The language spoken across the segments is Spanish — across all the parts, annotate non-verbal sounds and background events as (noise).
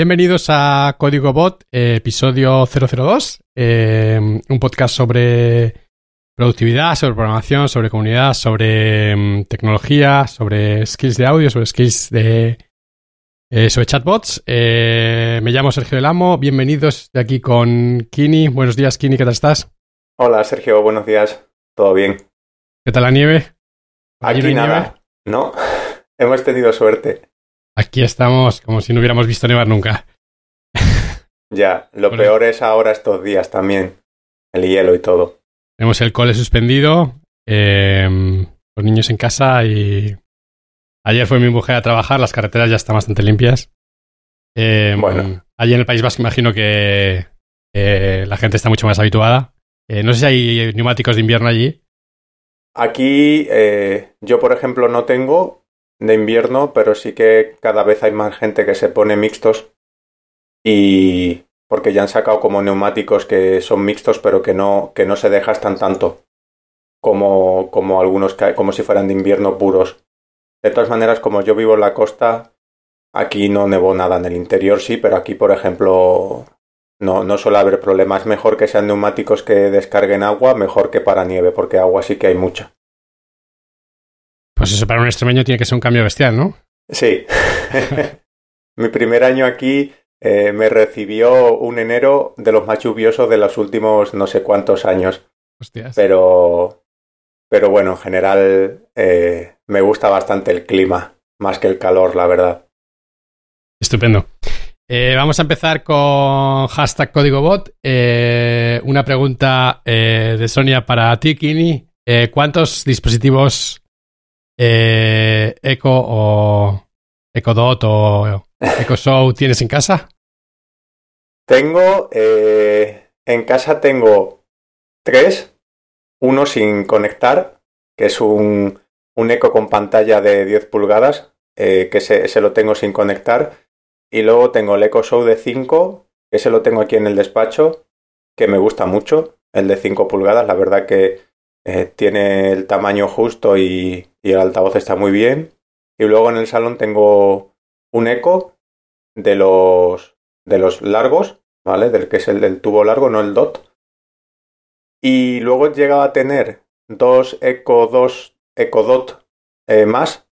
bienvenidos a Código Bot, eh, episodio 002, eh, un podcast sobre productividad, sobre programación, sobre comunidad, sobre mm, tecnología, sobre skills de audio, sobre skills de... eh, sobre chatbots. Eh, me llamo Sergio Del Amo, bienvenidos de aquí con Kini. Buenos días, Kini, ¿qué tal estás? Hola Sergio, buenos días. ¿Todo bien? ¿Qué tal la nieve? ¿Allí no Aquí nada. nieve? No, (laughs) hemos tenido suerte. Aquí estamos como si no hubiéramos visto nevar nunca. Ya, lo Bueno. peor es ahora estos días también. El hielo y todo. Tenemos el cole suspendido, eh, los niños en casa y ayer fue mi mujer a trabajar, las carreteras ya están bastante limpias. Eh, Bueno. Allí en el País Vasco imagino que eh, la gente está mucho más habituada. Eh, no sé si hay neumáticos de invierno allí. Aquí eh, yo, por ejemplo, no tengo de invierno, pero sí que cada vez hay más gente que se pone mixtos y porque ya han sacado como neumáticos que son mixtos, pero que no, que no se desgastan tanto como, como algunos que, como si fueran de invierno puros. De todas maneras, como yo vivo en la costa, aquí no nevó nada. En el interior sí, pero aquí, por ejemplo, no, no suele haber problemas. Mejor que sean neumáticos que descarguen agua, mejor que para nieve, porque agua sí que hay mucha. Pues eso para un extremeño tiene que ser un cambio bestial, ¿no? Sí. (laughs) Mi primer año aquí eh, me recibió un enero de los más lluviosos de los últimos no sé cuántos años. Hostias. Pero, pero bueno, en general eh, me gusta bastante el clima, más que el calor, la verdad. Estupendo. Eh, vamos a empezar con hashtag código bot. Eh, una pregunta de Sonia para ti, Kini. ¿Cuántos dispositivos eh, Echo o Echo Dot o Echo Show (laughs) tienes en casa? Tengo, eh, en casa tengo tres, uno sin conectar, que es un, un eco con pantalla de 10 pulgadas, eh, que se, ese lo tengo sin conectar, y luego tengo el Echo Show de 5, que ese lo tengo aquí en el despacho, que me gusta mucho, el de 5 pulgadas, la verdad que eh, tiene el tamaño justo y, el altavoz está muy bien, y luego en el salón tengo un Echo de los, de los largos, ¿vale? Del que es el del tubo largo, no el dot. Y luego he llegado a tener dos Echo 2 Echo Dot eh, más,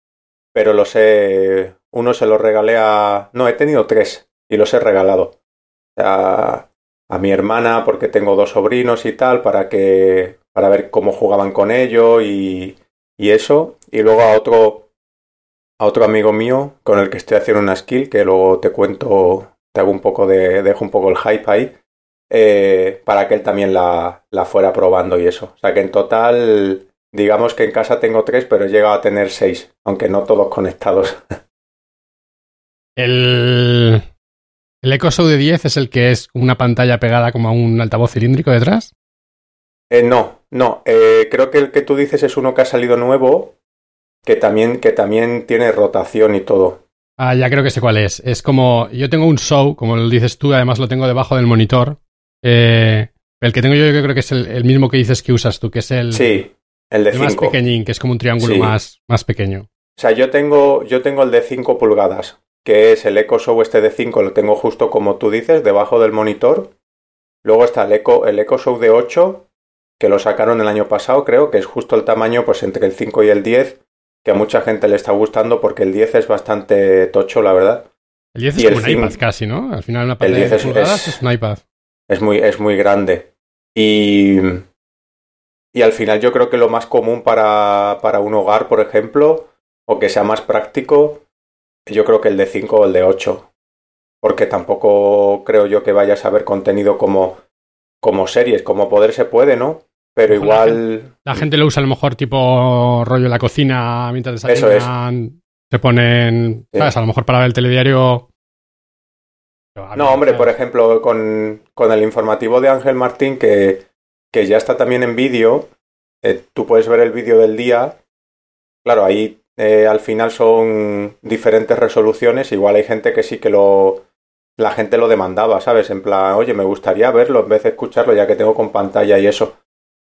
pero los he. Uno se los regalé a. No, he tenido tres y los he regalado. A, a mi hermana, porque tengo dos sobrinos y tal, para que. Para ver cómo jugaban con ello y, y eso. Y luego a otro. a otro amigo mío con el que estoy haciendo una skill, que luego te cuento, te hago un poco de. dejo un poco el hype ahí. eh, para que él también la, la fuera probando y eso. O sea que en total, digamos que en casa tengo tres, pero he llegado a tener seis, aunque no todos conectados. (laughs) El, el Echo Show de 10 es el que es una pantalla pegada como a un altavoz cilíndrico detrás. Eh, no, no. eh, creo que el que tú dices es uno que ha salido nuevo, que también, que también tiene rotación y todo. Ah, ya creo que sé cuál es. Es como. Yo tengo un show, como lo dices tú, además lo tengo debajo del monitor. Eh, el que tengo yo, yo creo que es el, el mismo que dices que usas tú, que es el, Sí, el de el más 5. pequeñín, que es como un triángulo Sí. más, más pequeño. O sea, yo tengo, yo tengo el de 5 pulgadas, que es el Echo Show este de 5, lo tengo justo como tú dices, debajo del monitor. Luego está el Echo, el Echo Show de 8, que lo sacaron el año pasado, creo, que es justo el tamaño pues entre el 5 y el 10, que a mucha gente le está gustando porque el 10 es bastante tocho, la verdad. El 10 Y es como el un cinco- iPad casi, ¿no? Al final una pantalla de 10 es- es- es un iPad. Es muy, es muy grande. Y, y al final yo creo que lo más común para, para un hogar, por ejemplo, o que sea más práctico, yo creo que el de 5 o el de 8. Porque tampoco creo yo que vayas a ver contenido como, como series, como poder se puede, ¿no? Pero la igual... La gente lo usa a lo mejor tipo rollo en la cocina mientras Eso desayunan. Se ponen. Sí. ¿Sabes? A lo mejor para ver el telediario. No, hombre, por ejemplo, con, con el informativo de Ángel Martín, que, que ya está también en vídeo, eh, tú puedes ver el vídeo del día. Claro, ahí eh, al final son diferentes resoluciones. Igual hay gente que sí que lo. La gente lo demandaba, ¿sabes? En plan, oye, me gustaría verlo en vez de escucharlo, ya que tengo con pantalla y eso.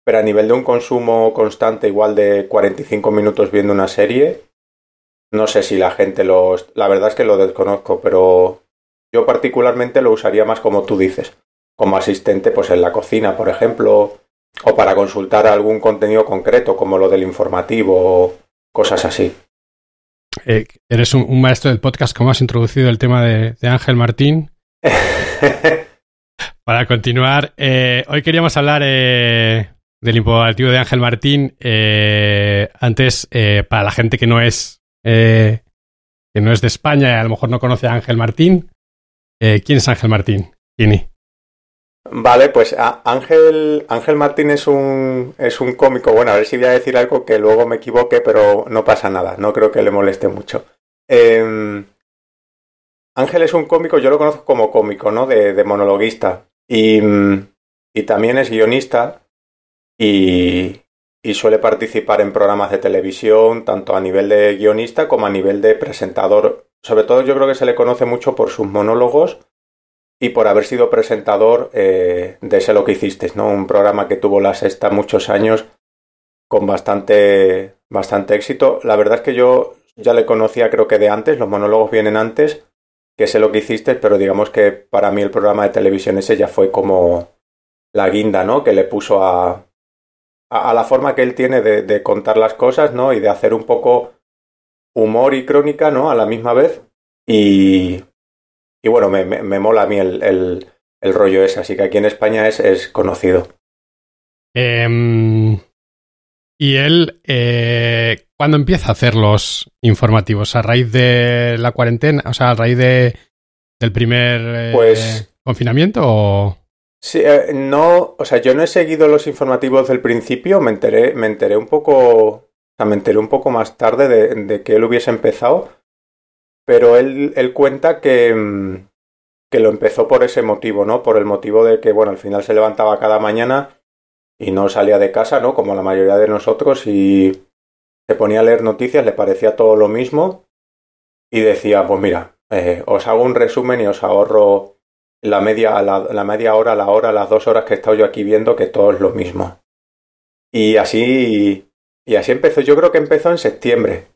Pero a nivel de un consumo constante, igual de 45 minutos viendo una serie, no sé si la gente lo. La verdad es que lo desconozco, pero yo particularmente lo usaría más como tú dices, como asistente pues en la cocina, por ejemplo, o para consultar algún contenido concreto, como lo del informativo o cosas así. Eh, eres un, maestro del podcast, ¿cómo has introducido el tema de, Ángel Martín? (laughs) para continuar, eh, hoy queríamos hablar eh, del informativo de Ángel Martín. antes, para la gente que no es que no es de España y a lo mejor no conoce a Ángel Martín, ¿quién es Ángel Martín? Kini. Vale, pues Ángel, Ángel Martín es un, es un cómico. Bueno, a ver si voy a decir algo que luego me equivoque, pero no pasa nada. No creo que le moleste mucho. Em, Ángel es un cómico, yo lo conozco como cómico, ¿no? De, monologuista. Y, y, también es guionista y, y suele participar en programas de televisión, tanto a nivel de guionista como a nivel de presentador. Sobre todo yo creo que se le conoce mucho por sus monólogos y por haber sido presentador eh, de Sé lo que hiciste, ¿no? Un programa que tuvo la sexta muchos años con bastante, bastante éxito. La verdad es que yo ya le conocía creo que de antes, los monólogos vienen antes, que sé lo que hiciste, pero digamos que para mí el programa de televisión ese ya fue como la guinda, ¿no? Que le puso a, a, la forma que él tiene de, de, contar las cosas, ¿no? Y de hacer un poco humor y crónica, ¿no? A la misma vez. Y, y bueno, me, me, mola a mí el, el, rollo ese, así que aquí en España es, es conocido. Em, y él, eh, ¿cuándo empieza a hacer los informativos? ¿A raíz de la cuarentena? O sea, ¿a raíz de, del primer eh, pues, confinamiento o...? Sí, eh, no, o sea, yo no he seguido los informativos del principio, me enteré, me enteré un poco, o sea, me enteré un poco más tarde de, que él hubiese empezado, pero él, él cuenta que, mm, que lo empezó por ese motivo, ¿no? Por el motivo de que, bueno, al final se levantaba cada mañana y no salía de casa, ¿no? Como la mayoría de nosotros y se ponía a leer noticias, le parecía todo lo mismo y decía, pues mira, eh, os hago un resumen y os ahorro la media, la, la media hora, la hora, las dos horas que he estado yo aquí viendo que todo es lo mismo. Y así, y así empezó. Yo creo que empezó en septiembre.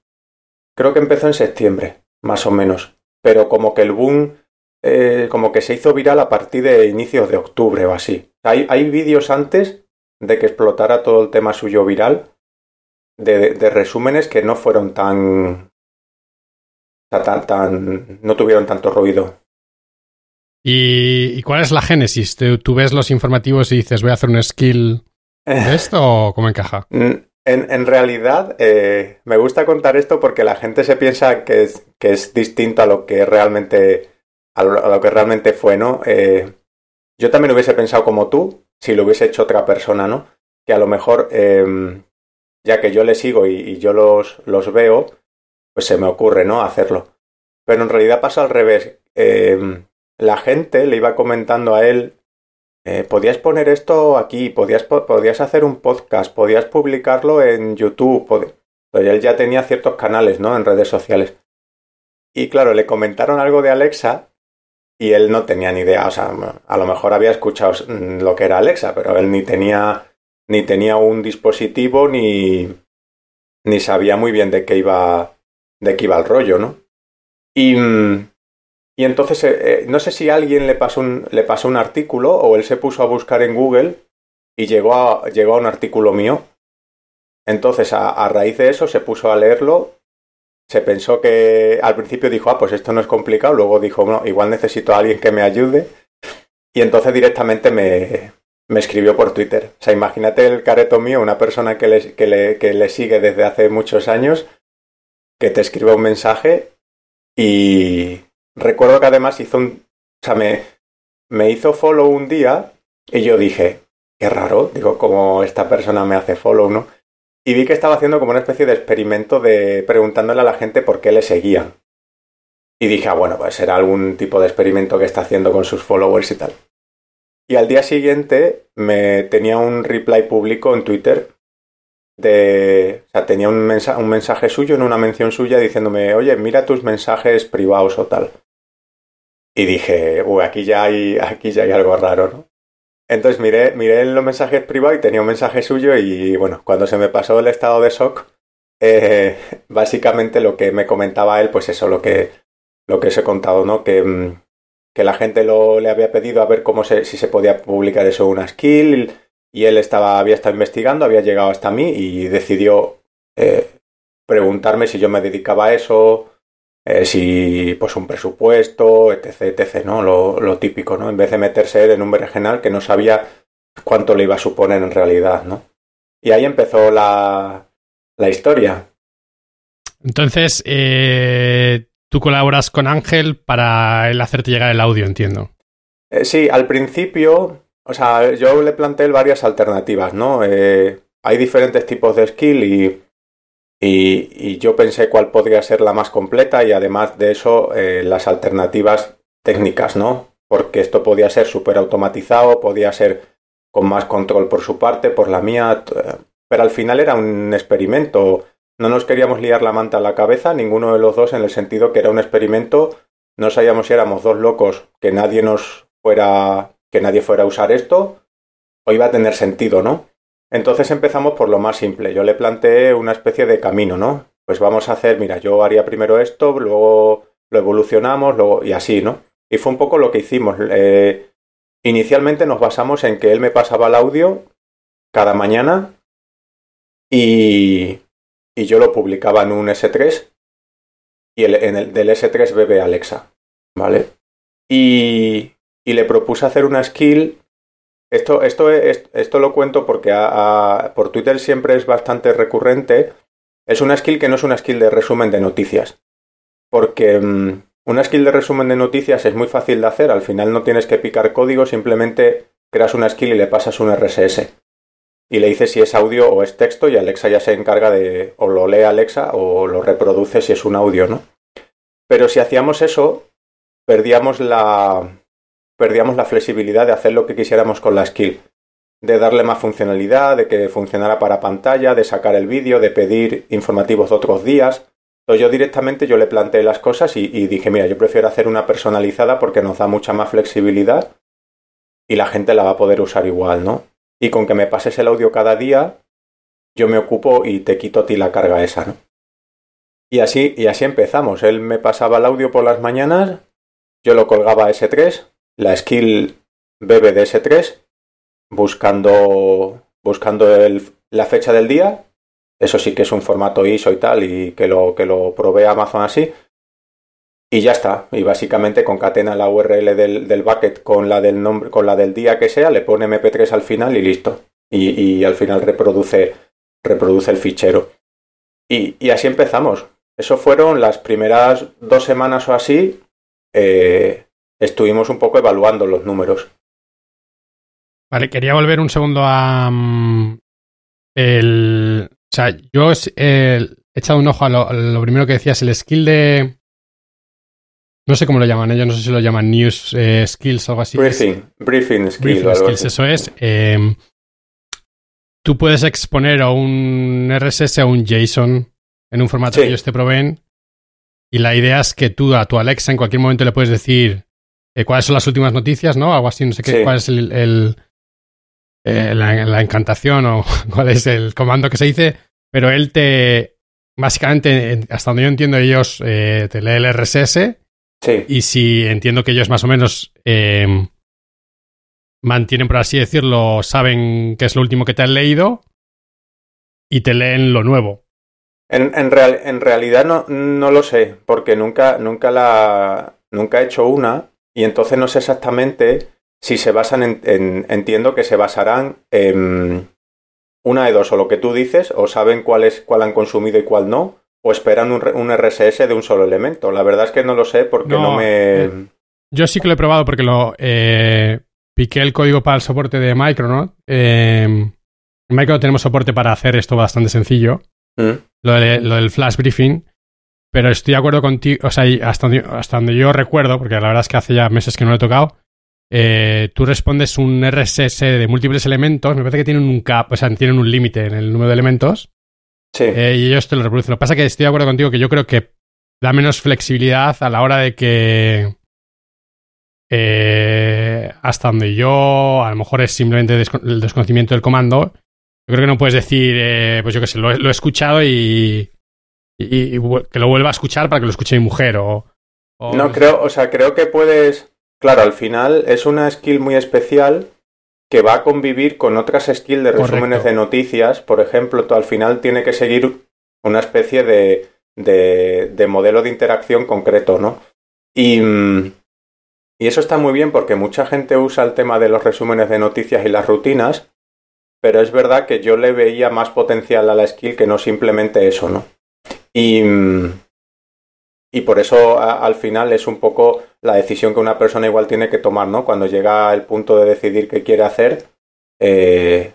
Creo que empezó en septiembre más o menos. Pero como que el boom, eh, como que se hizo viral a partir de inicios de octubre o así. Hay, hay vídeos antes de que explotara todo el tema suyo viral, de, de resúmenes que no fueron tan, tan, tan, no tuvieron tanto ruido. ¿Y, cuál es la génesis? ¿Tú, ves los informativos y dices, voy a hacer un skill de esto o cómo encaja? En, realidad, eh, me gusta contar esto porque la gente se piensa que es, que es distinto a lo que realmente, a lo, que realmente fue, ¿no? Eh, yo también hubiese pensado como tú, si lo hubiese hecho otra persona, ¿no? Que a lo mejor, em, ya que yo le sigo y, yo los, los, veo, pues se me ocurre, ¿no? Hacerlo. Pero en realidad pasa al revés. Em, la gente le iba comentando a él eh, podías poner esto aquí, podías, podías hacer un podcast, podías publicarlo en YouTube. Pero él ya tenía ciertos canales, ¿no? En redes sociales. Y claro, le comentaron algo de Alexa y él no tenía ni idea. O sea, a lo mejor había escuchado mm, lo que era Alexa, pero él ni tenía, ni tenía un dispositivo ni, ni sabía muy bien de qué iba, de qué iba el rollo, ¿no? Y, mm, y entonces, eh, eh, no sé si alguien le pasó, un, le pasó un artículo o él se puso a buscar en Google y llegó a, llegó a un artículo mío. Entonces, a, raíz de eso, se puso a leerlo. Se pensó que al principio dijo, ah, pues esto no es complicado. Luego dijo, no, igual necesito a alguien que me ayude. Y entonces directamente me, me escribió por Twitter. O sea, imagínate el careto mío, una persona que le, que le, que le sigue desde hace muchos años, que te escribe un mensaje y, recuerdo que además hizo un. O sea, me, me hizo follow un día y yo dije, qué raro, digo, como esta persona me hace follow, ¿no? Y vi que estaba haciendo como una especie de experimento de preguntándole a la gente por qué le seguían. Y dije, ah, bueno, pues será algún tipo de experimento que está haciendo con sus followers y tal. Y al día siguiente me tenía un reply público en Twitter de, o sea, tenía un, mensaje, un mensaje suyo en una mención suya diciéndome, oye, mira tus mensajes privados o tal. Y dije, uy, aquí ya hay, aquí ya hay algo raro, ¿no? Entonces miré, miré los mensajes privados y tenía un mensaje suyo y bueno, cuando se me pasó el estado de shock, (laughs) eh, básicamente lo que me comentaba él, pues eso, lo que, lo que os he contado, ¿no? Que, mm, que la gente lo, le había pedido a ver cómo se, si se podía publicar eso en una skill y él estaba, había estado investigando, había llegado hasta mí y decidió eh, preguntarme si yo me dedicaba a eso, eh, si pues un presupuesto, etc, etc, ¿no? Lo, lo, típico, ¿no? En vez de meterse en un berenjenal que no sabía cuánto le iba a suponer en realidad, ¿no? Y ahí empezó la, la historia. Entonces, eh, tú colaboras con Ángel para él hacerte llegar el audio, entiendo. Eh, sí, al principio, o sea, yo le planteé varias alternativas, ¿no? Eh, hay diferentes tipos de skill y, y, yo pensé cuál podría ser la más completa y además de eso eh, las alternativas técnicas, ¿no? Porque esto podía ser súper automatizado, podía ser con más control por su parte, por la mía, pero al final era un experimento. No nos queríamos liar la manta a la cabeza, ninguno de los dos, en el sentido que era un experimento. No sabíamos si éramos dos locos, que nadie nos fuera, que nadie fuera a usar esto, o iba a tener sentido, ¿no? Entonces empezamos por lo más simple. Yo le planteé una especie de camino, ¿no? Pues vamos a hacer, mira, yo haría primero esto, luego lo evolucionamos, luego, y así, ¿no? Y fue un poco lo que hicimos. Eh, inicialmente nos basamos en que él me pasaba el audio cada mañana y, y yo lo publicaba en un S3 y en el del S3 bebe Alexa, ¿vale? Y, y le propuse hacer una skill. Esto, esto, esto lo cuento porque por Twitter siempre es bastante recurrente. Es una skill que no es una skill de resumen de noticias. Porque mm, una skill de resumen de noticias es muy fácil de hacer. Al final no tienes que picar código, simplemente creas una skill y le pasas un RSS y le dices si es audio o es texto y Alexa ya se encarga de o lo lee Alexa o lo reproduce si es un audio, ¿no? Pero si hacíamos eso, perdíamos la perdíamos la flexibilidad de hacer lo que quisiéramos con la skill, de darle más funcionalidad, de que funcionara para pantalla, de sacar el vídeo, de pedir informativos de otros días. Entonces yo directamente yo le planteé las cosas y, dije, mira, yo prefiero hacer una personalizada porque nos da mucha más flexibilidad y la gente la va a poder usar igual, ¿no? y con que me pases el audio cada día, yo me ocupo y te quito a ti la carga esa, ¿no? Y así, y así empezamos. Él me pasaba el audio por las mañanas, yo lo colgaba a S3, la skill bebe de S3, buscando, buscando el, la fecha del día. Eso sí que es un formato ISO y tal, y que lo, que lo provee Amazon así. Y ya está. Y básicamente concatena la URL del, del, bucket con la del nombre, con la del día que sea, le pone MP3 al final y listo. Y, y al final reproduce, reproduce el fichero. Y, y, así empezamos. Eso fueron las primeras dos semanas o así. Eh, estuvimos un poco evaluando los números. Vale, quería volver un segundo a. Um, el. O sea, yo eh, he echado un ojo a lo, a lo primero que decías, el skill de no sé cómo lo llaman ellos, no sé si lo llaman News eh, Skills o algo así. Briefing, briefing, skills, eso es. Eh, tú puedes exponer a un RSS o un JSON en un formato que ellos te proveen. Y la idea es que tú a tu Alexa en cualquier momento le puedes decir eh, cuáles son las últimas noticias, ¿no? Algo así, no sé qué, cuál es el, el eh, la, la, encantación o (laughs) cuál es el comando que se dice, pero él te, básicamente, hasta donde yo entiendo, ellos eh, te lee el RSS y si entiendo que ellos más o menos eh, mantienen, por así decirlo, saben qué es lo último que te han leído y te leen lo nuevo. En, en, real, en realidad no, no, lo sé, porque nunca, nunca, la, nunca he hecho una y entonces no sé exactamente si se basan en, en entiendo que se basarán en una de dos, o lo que tú dices, o saben cuál, es, cuál han consumido y cuál no, o esperan un, un, RSS de un solo elemento. La verdad es que no lo sé porque no, me... Eh, yo sí que lo he probado porque lo eh, piqué el código para el soporte de Micronaut. Eh, en Micronaut tenemos soporte para hacer esto bastante sencillo. ¿Mm? Lo, de, lo, del flash briefing. Pero estoy de acuerdo contigo, o sea, hasta donde, hasta donde yo recuerdo, porque la verdad es que hace ya meses que no lo he tocado, eh, tú respondes un RSS de múltiples elementos, me parece que tienen un cap, o sea, tienen un límite en el número de elementos, Sí. Eh, y ellos te lo reproducen. Lo que pasa es que estoy de acuerdo contigo que yo creo que da menos flexibilidad a la hora de que. Eh, hasta donde yo, a lo mejor es simplemente el desconocimiento del comando. Yo creo que no puedes decir, eh, pues yo qué sé, lo, lo, he escuchado y, y, y, que lo vuelva a escuchar para que lo escuche mi mujer o, o no creo, o sea, creo que puedes, claro, al final es una skill muy especial que va a convivir con otras skills de resúmenes de noticias. Por ejemplo, al final tiene que seguir una especie de, de, modelo de interacción concreto, ¿no? Y, y eso está muy bien porque mucha gente usa el tema de los resúmenes de noticias y las rutinas, pero es verdad que yo le veía más potencial a la skill que no simplemente eso, ¿no? Y, y por eso al final es un poco la decisión que una persona igual tiene que tomar, ¿no? Cuando llega el punto de decidir qué quiere hacer, eh,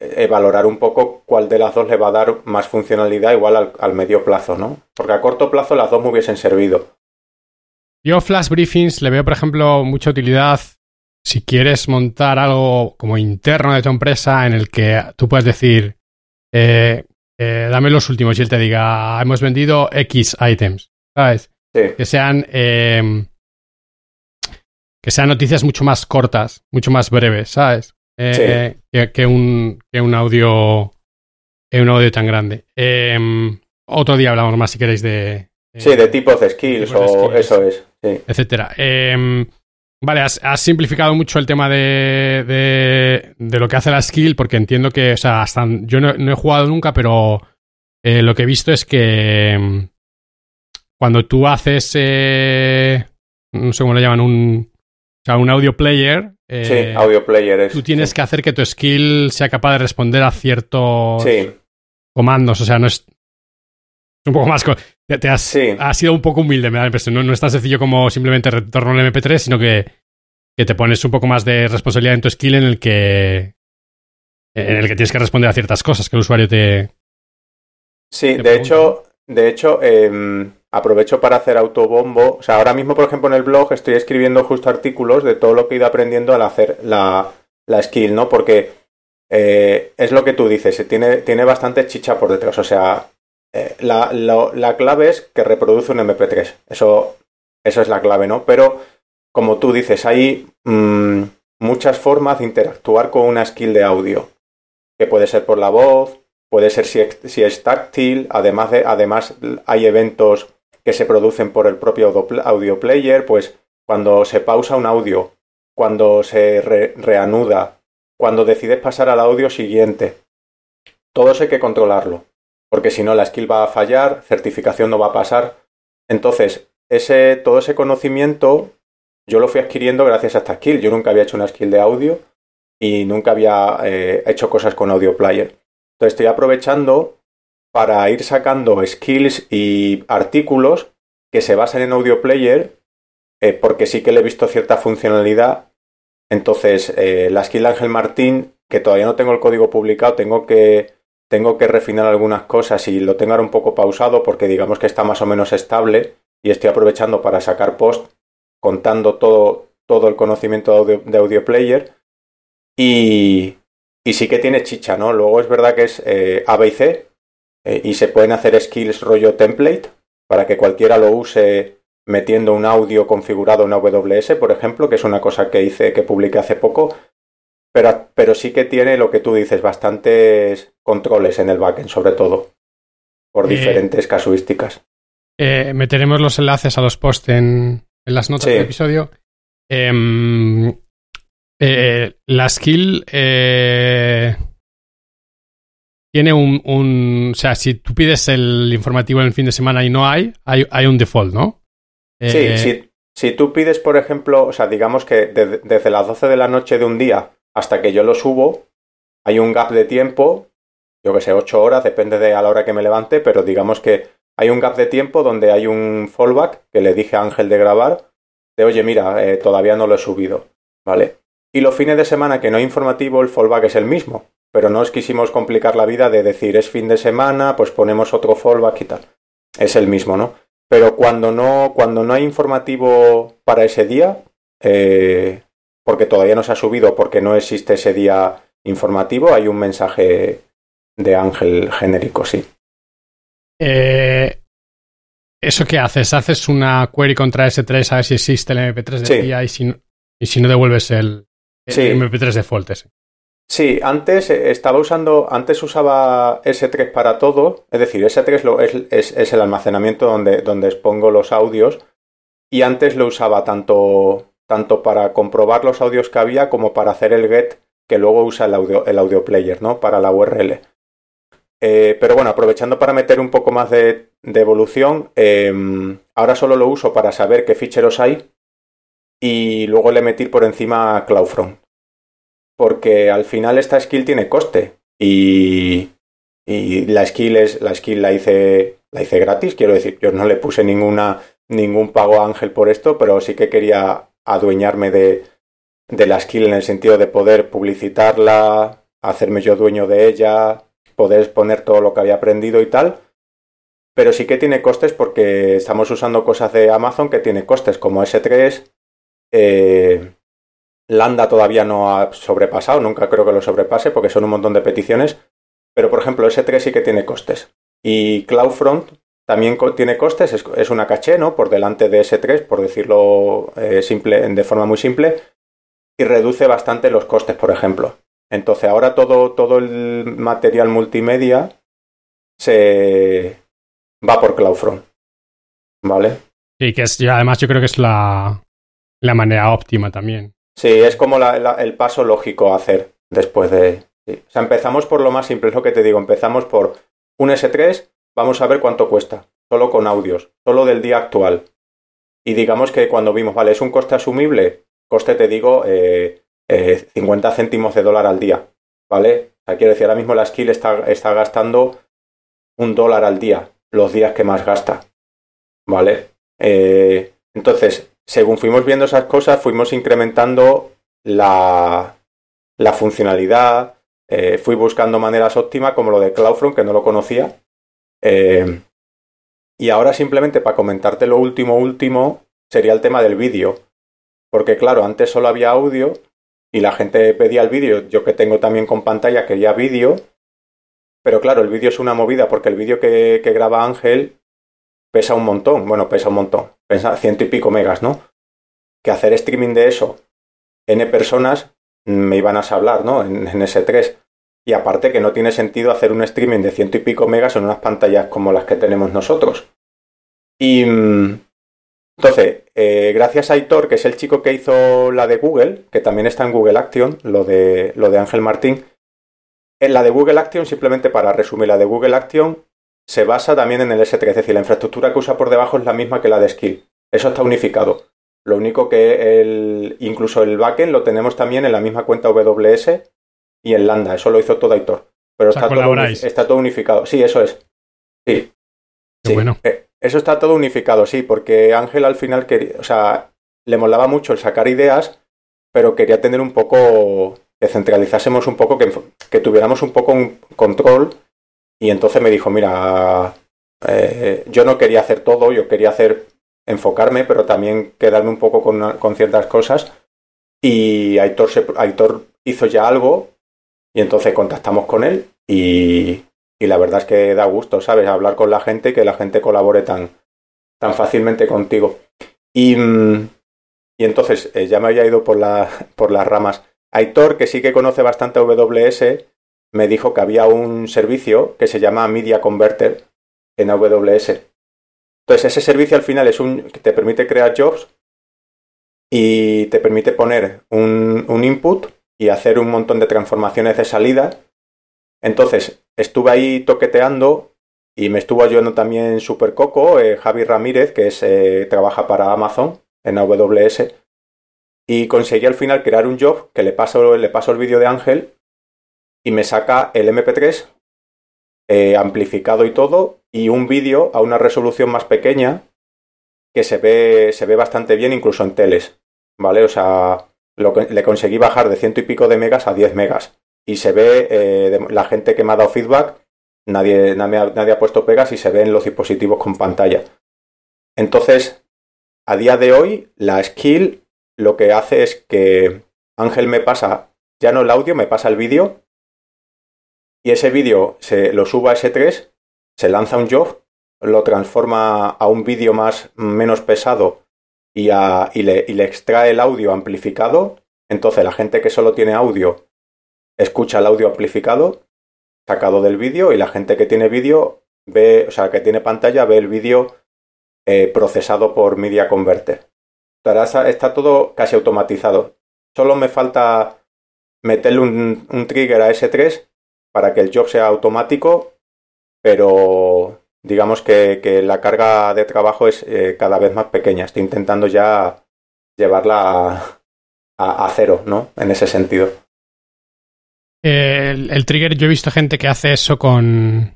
eh, valorar un poco cuál de las dos le va a dar más funcionalidad igual al, medio plazo, ¿no? Porque a corto plazo las dos me hubiesen servido. Yo Flash Briefings le veo, por ejemplo, mucha utilidad si quieres montar algo como interno de tu empresa en el que tú puedes decir, eh, eh, dame los últimos y él te diga, hemos vendido X items, ¿sabes? Que sean em, que sean noticias mucho más cortas, mucho más breves, ¿sabes? Eh, que, un, que un audio un audio tan grande. Em, otro día hablamos más si queréis de... sí, de tipos de skills o eso es. Sí. Etcétera. Vale, has, simplificado mucho el tema de, de, lo que hace la skill porque entiendo que, o sea, hasta, yo no, he jugado nunca, pero eh, lo que he visto es que cuando tú haces, eh, no sé cómo le llaman, un, o sea, un audio player. Eh, sí, audio player es. Tú tienes que hacer que tu skill sea capaz de responder a ciertos comandos. O sea, no es. Un poco más. Te, has, sido un poco humilde, me da la impresión. No, es tan sencillo como simplemente retorno el MP3, sino que, que te pones un poco más de responsabilidad en tu skill en el que. En el que tienes que responder a ciertas cosas que el usuario te. Sí, de hecho, de hecho, em, aprovecho para hacer autobombo. O sea, ahora mismo, por ejemplo, en el blog estoy escribiendo justo artículos de todo lo que he ido aprendiendo al hacer la, la skill, ¿no? Porque eh, es lo que tú dices, tiene, tiene bastante chicha por detrás. O sea, eh, la, la, clave es que reproduce un MP3. Eso, eso es la clave, ¿no? Pero, como tú dices, hay mm, muchas formas de interactuar con una skill de audio. Que puede ser por la voz, puede ser si, si es táctil, además, de, además hay eventos que se producen por el propio audio player, pues cuando se pausa un audio, cuando se reanuda, cuando decides pasar al audio siguiente. Todo eso hay que controlarlo, porque si no la skill va a fallar, certificación no va a pasar. Entonces, ese, todo ese conocimiento yo lo fui adquiriendo gracias a esta skill. Yo nunca había hecho una skill de audio y nunca había eh, hecho cosas con audio player. Entonces estoy aprovechando para ir sacando skills y artículos que se basan en Audio Player, eh, porque sí que le he visto cierta funcionalidad. Entonces, eh, la skill Ángel Martín, que todavía no tengo el código publicado, tengo que, tengo que refinar algunas cosas y lo tengo ahora un poco pausado porque digamos que está más o menos estable y estoy aprovechando para sacar post contando todo, todo el conocimiento de audio, Player. Y, y sí que tiene chicha, ¿no? Luego es verdad que es eh, A, B y C, eh, y se pueden hacer skills rollo template para que cualquiera lo use metiendo un audio configurado en AWS, por ejemplo, que es una cosa que hice, que publiqué hace poco, pero, pero sí que tiene lo que tú dices, bastantes controles en el backend, sobre todo, por eh, diferentes casuísticas. Eh, meteremos los enlaces a los posts en, las notas del episodio. Em, la skill tiene un, O sea, si tú pides el informativo en el fin de semana y no hay, hay, un default, ¿no? Sí, eh, si, tú pides, por ejemplo, o sea, digamos que desde las 12 de la noche de un día hasta que yo lo subo, hay un gap de tiempo, yo que sé, 8 horas, depende de a la hora que me levante, pero digamos que hay un gap de tiempo donde hay un fallback que le dije a Ángel de grabar, de oye, mira, eh, todavía no lo he subido, ¿vale? Y los fines de semana que no hay informativo, el fallback es el mismo pero no os quisimos complicar la vida de decir es fin de semana, pues ponemos otro fallback y tal. Es el mismo, ¿no? Pero cuando no, cuando no hay informativo para ese día, eh, porque todavía no se ha subido, porque no existe ese día informativo, hay un mensaje de Ángel genérico, sí. Eh, ¿Eso qué haces? ¿Haces una query contra S3 a ver si existe el MP3 de día y si, y si no devuelves el, MP3 default ese? Sí, antes eh, estaba usando, antes usaba S3 para todo, es decir, S3 es, el almacenamiento donde, donde expongo los audios y antes lo usaba tanto tanto para comprobar los audios que había como para hacer el get que luego usa el audio, el audio player, ¿no? Para la URL. Eh, pero bueno, aprovechando para meter un poco más de, evolución, em, ahora solo lo uso para saber qué ficheros hay y luego le metí por encima CloudFront. Porque al final esta skill tiene coste y, y la skill es la skill la hice la hice gratis, quiero decir, yo no le puse ninguna ningún pago a Ángel por esto, pero sí que quería adueñarme de, de la skill en el sentido de poder publicitarla, hacerme yo dueño de ella, poder exponer todo lo que había aprendido y tal. Pero sí que tiene costes porque estamos usando cosas de Amazon que tiene costes como S3. Eh, Landa todavía no ha sobrepasado, nunca creo que lo sobrepase porque son un montón de peticiones. Pero por ejemplo, S3 sí que tiene costes. Y CloudFront también tiene costes, es, una caché, ¿no? Por delante de S3, por decirlo eh, simple, de forma muy simple. Y reduce bastante los costes, por ejemplo. Entonces ahora todo, todo el material multimedia se va por CloudFront. ¿Vale? Sí, que es, además yo creo que es la, la manera óptima también. Sí, es como el paso lógico a hacer después de... O sea, empezamos por lo más simple, es lo que te digo, empezamos por un S3, vamos a ver cuánto cuesta, solo con audios, solo del día actual. Y digamos que cuando vimos, vale, es un coste asumible, coste te digo, eh, 50 eh, céntimos de dólar al día, ¿vale? Quiero decir, ahora mismo la skill está, está gastando un dólar al día, los días que más gasta, ¿vale? Eh, entonces, según fuimos viendo esas cosas, fuimos incrementando la, la funcionalidad, eh, fui buscando maneras óptimas como lo de CloudFront, que no lo conocía. Y ahora simplemente para comentarte lo último, último, sería el tema del vídeo. Porque claro, antes solo había audio y la gente pedía el vídeo. Yo que tengo también con pantalla quería vídeo. Pero claro, el vídeo es una movida porque el vídeo que, graba Ángel pesa un montón. Bueno, pesa un montón. Pesa ciento y pico megas, ¿no? Que hacer streaming de eso, N personas, me iban a hablar, ¿no? En, en S3. Y aparte que no tiene sentido hacer un streaming de ciento y pico megas en unas pantallas como las que tenemos nosotros. Y, mm, entonces, eh, gracias a Aitor, que es el chico que hizo la de Google, que también está en Google Action, lo de, lo de Ángel Martín, en la de Google Action, simplemente para resumir, la de Google Action se basa también en el S3, es decir, la infraestructura que usa por debajo es la misma que la de Skill. Eso está unificado. Lo único que el, incluso el backend lo tenemos también en la misma cuenta AWS y en Lambda. Eso lo hizo todo Aitor. Pero está, todo, está todo unificado. Sí, eso es. Sí. Bueno. Eh, eso está todo unificado, sí, porque Ángel al final quería, o sea, le molaba mucho el sacar ideas, pero quería tener un poco, que centralizásemos un poco, que, tuviéramos un poco un control. Y entonces me dijo, mira, eh, yo no quería hacer todo, yo quería hacer, enfocarme, pero también quedarme un poco con, con ciertas cosas. Y Aitor, se, Aitor hizo ya algo, y entonces contactamos con él y, y la verdad es que da gusto, ¿sabes? Hablar con la gente y que la gente colabore tan, tan fácilmente contigo. Y, mm, y entonces, eh, ya me había ido por, la, (laughs) por las ramas. Aitor, que sí que conoce bastante AWS, me dijo que había un servicio que se llama Media Converter en AWS. Entonces, ese servicio al final es un que te permite crear jobs y te permite poner un, un input y hacer un montón de transformaciones de salida entonces, estuve ahí toqueteando y me estuvo ayudando también Super Coco, eh, Javi Ramírez, que es, eh, trabaja para Amazon en AWS. Y conseguí al final crear un job que le paso, le paso el vídeo de Ángel y me saca el MP3 eh, amplificado y todo y un vídeo a una resolución más pequeña que se ve, se ve bastante bien incluso en teles. ¿Vale? O sea, lo le conseguí bajar de ciento y pico de megas a 10 megas y se ve eh, la gente que me ha dado feedback, nadie, nadie, ha puesto pegas y se ven los dispositivos con pantalla. Entonces, a día de hoy, la skill lo que hace es que Ángel me pasa, ya no el audio, me pasa el vídeo, y ese vídeo se lo subo a S3, se lanza un job, lo transforma a un vídeo más menos pesado y, y, le, y le extrae el audio amplificado. Entonces la gente que solo tiene audio escucha el audio amplificado sacado del vídeo y la gente que tiene vídeo ve, o sea, que tiene pantalla ve el vídeo eh, procesado por Media Converter. está todo casi automatizado. Solo me falta meterle un, un trigger a S3 para que el job sea automático, pero digamos que, la carga de trabajo es eh, cada vez más pequeña. Estoy intentando ya llevarla a, cero, ¿no? En ese sentido. el, trigger, yo he visto gente que hace eso con.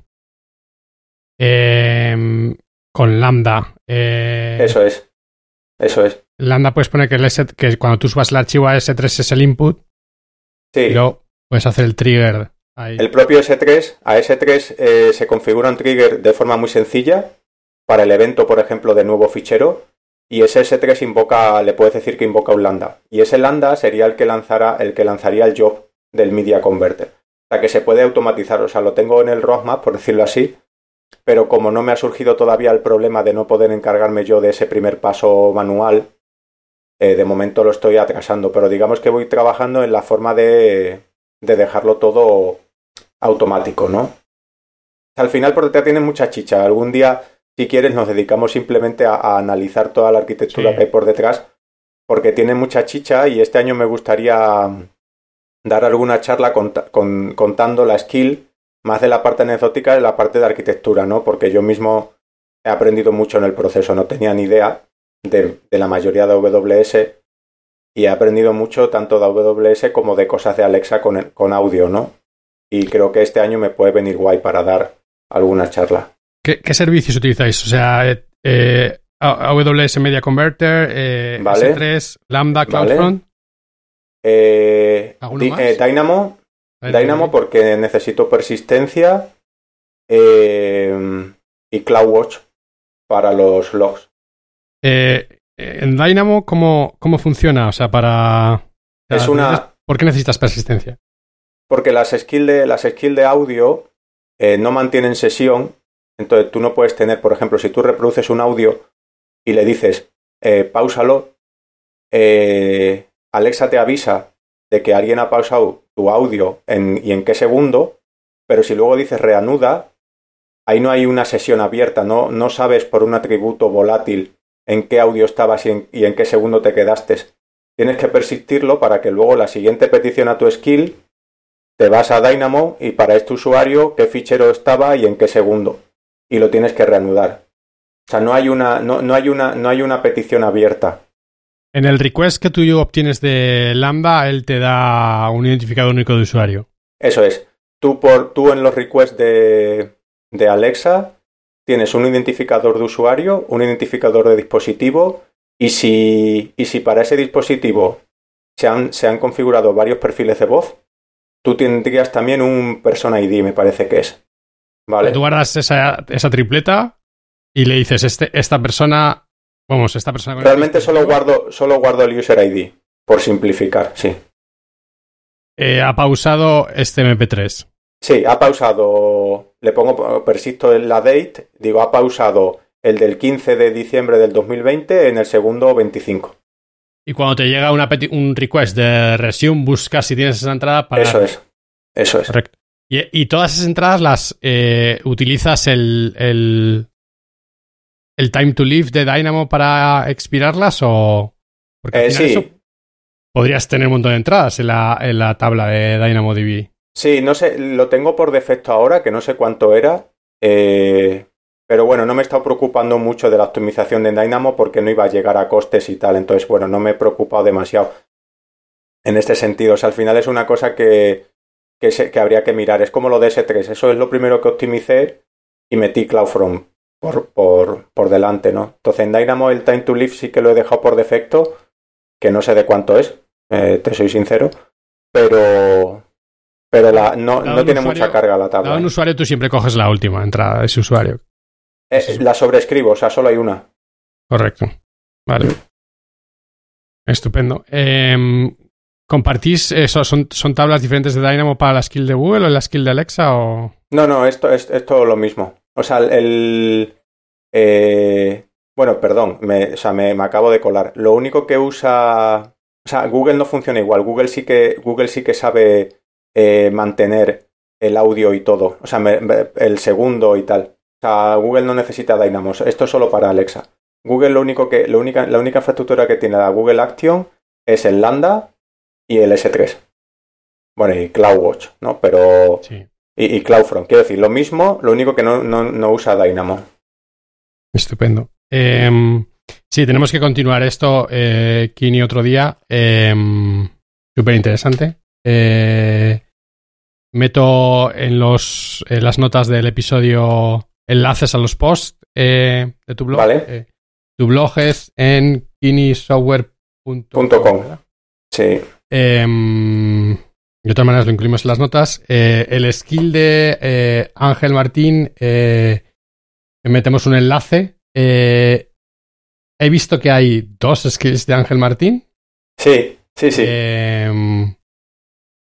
Em, con Lambda. Eh, eso es. Eso es. Lambda puedes poner que, el que cuando tú subas el archivo a S3 es el input. Sí. Y luego puedes hacer el trigger el propio S3, a S3 eh, se configura un trigger de forma muy sencilla para el evento, por ejemplo, de nuevo fichero. Y ese S3 invoca, le puedes decir que invoca un lambda. Y ese lambda sería el que, lanzara, el que lanzaría el job del media converter. O sea que se puede automatizar. O sea, lo tengo en el roadmap, por decirlo así. Pero como no me ha surgido todavía el problema de no poder encargarme yo de ese primer paso manual, eh, de momento lo estoy atrasando. Pero digamos que voy trabajando en la forma de, de dejarlo todo automático, ¿no? Al final por detrás tiene mucha chicha. Algún día, si quieres, nos dedicamos simplemente a, analizar toda la arquitectura que hay por detrás, porque tiene mucha chicha y este año me gustaría dar alguna charla contando la skill más de la parte anecdótica de la parte de arquitectura, ¿no? Porque yo mismo he aprendido mucho en el proceso, no tenía ni idea de, la mayoría de AWS y he aprendido mucho tanto de AWS como de cosas de Alexa con, con audio, ¿no? Y creo que este año me puede venir guay para dar alguna charla. ¿Qué, servicios utilizáis? O sea, eh, eh AWS Media Converter, eh, S3, Lambda, CloudFront. Eh, eh, Dynamo, Dynamo porque necesito persistencia y CloudWatch para los logs. en Dynamo, ¿cómo, ¿cómo funciona? O sea, para... es una... ¿Por qué necesitas persistencia? Porque las skills de, las de audio eh, no mantienen sesión. Entonces tú no puedes tener, por ejemplo, si tú reproduces un audio y le dices, eh, pausalo, eh, Alexa te avisa de que alguien ha pausado tu audio y en qué segundo, pero si luego dices reanuda, ahí no hay una sesión abierta, no, no sabes por un atributo volátil en qué audio estabas y en, y en qué segundo te quedaste. Tienes que persistirlo para que luego la siguiente petición a tu skill te vas a Dynamo y para este usuario qué fichero estaba y en qué segundo. Y lo tienes que reanudar. O sea, no hay una, no, no hay una, no hay una petición abierta. En el request que tú obtienes de Lambda, él te da un identificador único de usuario. Eso es. Tú, por, tú en los requests de, de Alexa tienes un identificador de usuario, un identificador de dispositivo y si, y si para ese dispositivo se han, se han configurado varios perfiles de voz, tú tendrías también un Persona ID, me parece que es. ¿Vale? Tú guardas esa, esa tripleta y le dices, este, esta persona, vamos, esta persona... Realmente solo guardo, solo guardo el User ID, por simplificar, sí. Eh, ha pausado este MP3. Sí, ha pausado, le pongo, persisto en la date, digo, ha pausado el del 15 de diciembre del 2020 en el segundo 25. Y cuando te llega una un request de resume, buscas si tienes esa entrada para. Eso es. Eso es. Correcto. Y, todas esas entradas las eh, utilizas el, el, el, time to live de Dynamo para expirarlas o. Porque eh, sí. podrías tener un montón de entradas en la, en la tabla de DynamoDB. Sí, no sé, lo tengo por defecto ahora, que no sé cuánto era. Eh, pero bueno, no me he estado preocupando mucho de la optimización de Dynamo porque no iba a llegar a costes y tal. Entonces, bueno, no me he preocupado demasiado en este sentido. O sea, al final es una cosa que, que, habría que mirar. Es como lo de S3. Eso es lo primero que optimicé y metí CloudFront por, por, por delante, ¿no? Entonces, en Dynamo el Time to Live sí que lo he dejado por defecto, que no sé de cuánto es, eh, te soy sincero. Pero, pero la, no, no tiene mucha carga la tabla. un usuario tú siempre coges la última entrada de ese usuario. Eh, la sobrescribo, o sea, solo hay una. Correcto. Vale. Estupendo. Em, ¿Compartís eso? ¿Son, ¿Son, tablas diferentes de Dynamo para la skill de Google o la skill de Alexa? O... No, no, esto es, todo lo mismo. O sea, el. Eh, bueno, perdón, me, o sea, me, acabo de colar. Lo único que usa. O sea, Google no funciona igual. Google sí que, Google sí que sabe eh, mantener el audio y todo. O sea, el segundo y tal. O sea, Google no necesita Dynamo, esto es solo para Alexa. Google lo único que, lo única, la única infraestructura que tiene la Google Action es el Lambda y el S3. Bueno, y CloudWatch, ¿no? Pero. Sí. Y, y CloudFront. Quiero decir, lo mismo, lo único que no, no, no usa Dynamo. Estupendo. Eh, sí, tenemos que continuar esto, eh, Kini, otro día. Eh, Súper interesante. Eh, meto en, los, en las notas del episodio enlaces a los posts eh, de tu blog. Vale. Eh, tu blog es en kinisoftware.com. Sí. Em, de todas maneras lo incluimos en las notas. Eh, el skill de eh, Ángel Martín, eh, metemos un enlace. Eh, he visto que hay dos skills de Ángel Martín. Sí, sí, sí.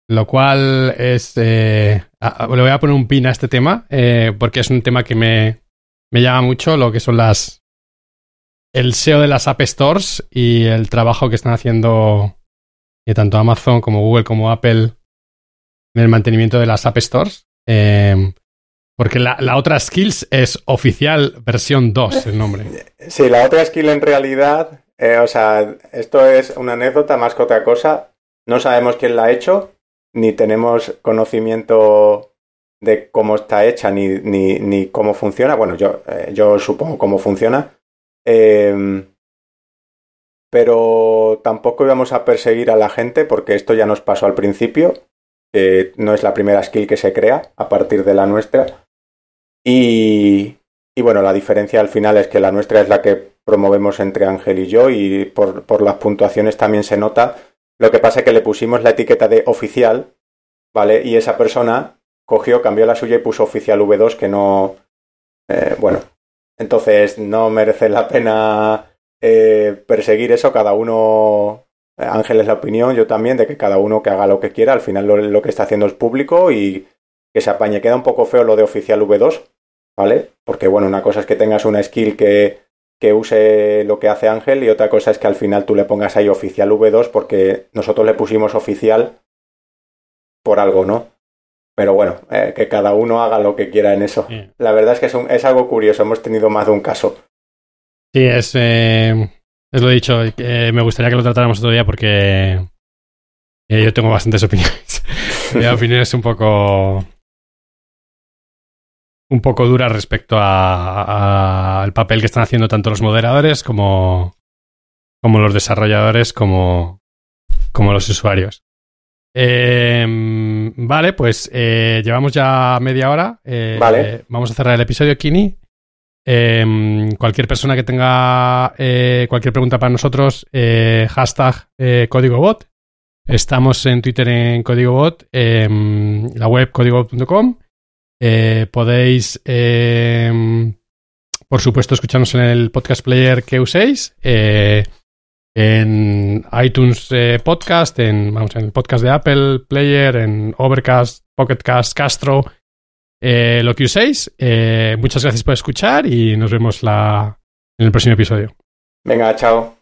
Lo cual es... eh, a- a- le voy a poner un pin a este tema eh, porque es un tema que me, me llama mucho lo que son las... El SEO de las App Stores y el trabajo que están haciendo eh, tanto Amazon como Google como Apple en el mantenimiento de las App Stores. Em, porque la, la otra skills es oficial versión 2 el nombre. Sí, la otra skill en realidad, eh, o sea, esto es una anécdota más que otra cosa. No sabemos quién la ha hecho, ni tenemos conocimiento de cómo está hecha, ni, ni, ni cómo funciona. Bueno, yo, eh, yo supongo cómo funciona. Eh, pero tampoco íbamos a perseguir a la gente porque esto ya nos pasó al principio. no es la primera skill que se crea a partir de la nuestra. Y, y bueno, la diferencia al final es que la nuestra es la que promovemos entre Ángel y yo y por, por las puntuaciones también se nota. Lo que pasa es que le pusimos la etiqueta de oficial, ¿vale? Y esa persona cogió, cambió la suya y puso oficial V2 que no... eh, bueno, entonces no merece la pena eh, perseguir eso, cada uno... Ángel es la opinión, yo también, de que cada uno que haga lo que quiera, al final lo, lo que está haciendo es público y que se apañe. Queda un poco feo lo de oficial V2, ¿vale? Porque bueno, una cosa es que tengas una skill que, que use lo que hace Ángel y otra cosa es que al final tú le pongas ahí oficial V2 porque nosotros le pusimos oficial por algo, ¿no? Pero bueno, eh, que cada uno haga lo que quiera en eso. Sí. La verdad es que es, un- es algo curioso, hemos tenido más de un caso. Sí, es, eh, es lo dicho. eh, me gustaría que lo tratáramos otro día porque yo tengo bastantes opiniones. (laughs) Mi opinión es un poco un poco dura respecto al papel que están haciendo tanto los moderadores como, como los desarrolladores como, como los usuarios. Eh, vale, pues eh, llevamos ya media hora. Eh, Vale. Vamos a cerrar el episodio, Kini. Eh, cualquier persona que tenga eh, cualquier pregunta para nosotros, hashtag eh, códigobot. Estamos en Twitter en códigobot, eh, la web códigobot.com. Eh, podéis, eh, por supuesto, escucharnos en el podcast player que uséis. eh, en iTunes eh, Podcast, en, vamos, en el podcast de Apple Player, en Overcast, Pocketcast, Castro, lo que uséis. Muchas gracias por escuchar y nos vemos la, en el próximo episodio. Venga, chao.